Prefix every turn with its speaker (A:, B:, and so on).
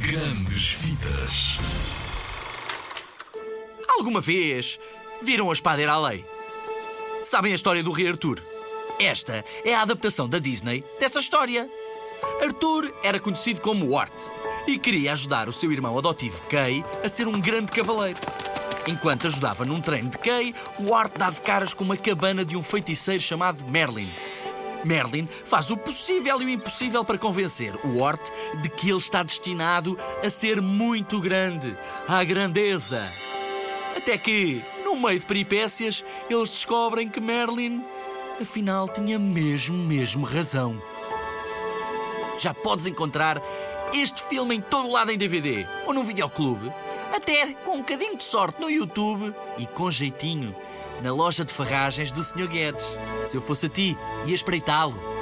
A: Grandes Vidas.
B: Alguma vez viram a espada era a lei? Sabem a história do rei Arthur? Esta é a adaptação da Disney dessa história. Arthur era conhecido como Wart e queria ajudar o seu irmão adotivo Kay a ser um grande cavaleiro. Enquanto ajudava num treino de Kay, Wart dá de caras com uma cabana de um feiticeiro chamado Merlin. Merlin faz o possível e o impossível para convencer o Wart de que ele está destinado a ser muito grande, à grandeza. Até que, no meio de peripécias, eles descobrem que Merlin, afinal, tinha mesmo, mesmo razão. Já podes encontrar este filme em todo lado em DVD ou num videoclube, até com um bocadinho de sorte no YouTube e com jeitinho na loja de ferragens do Sr. Guedes. Se eu fosse a ti, ia espreitá-lo.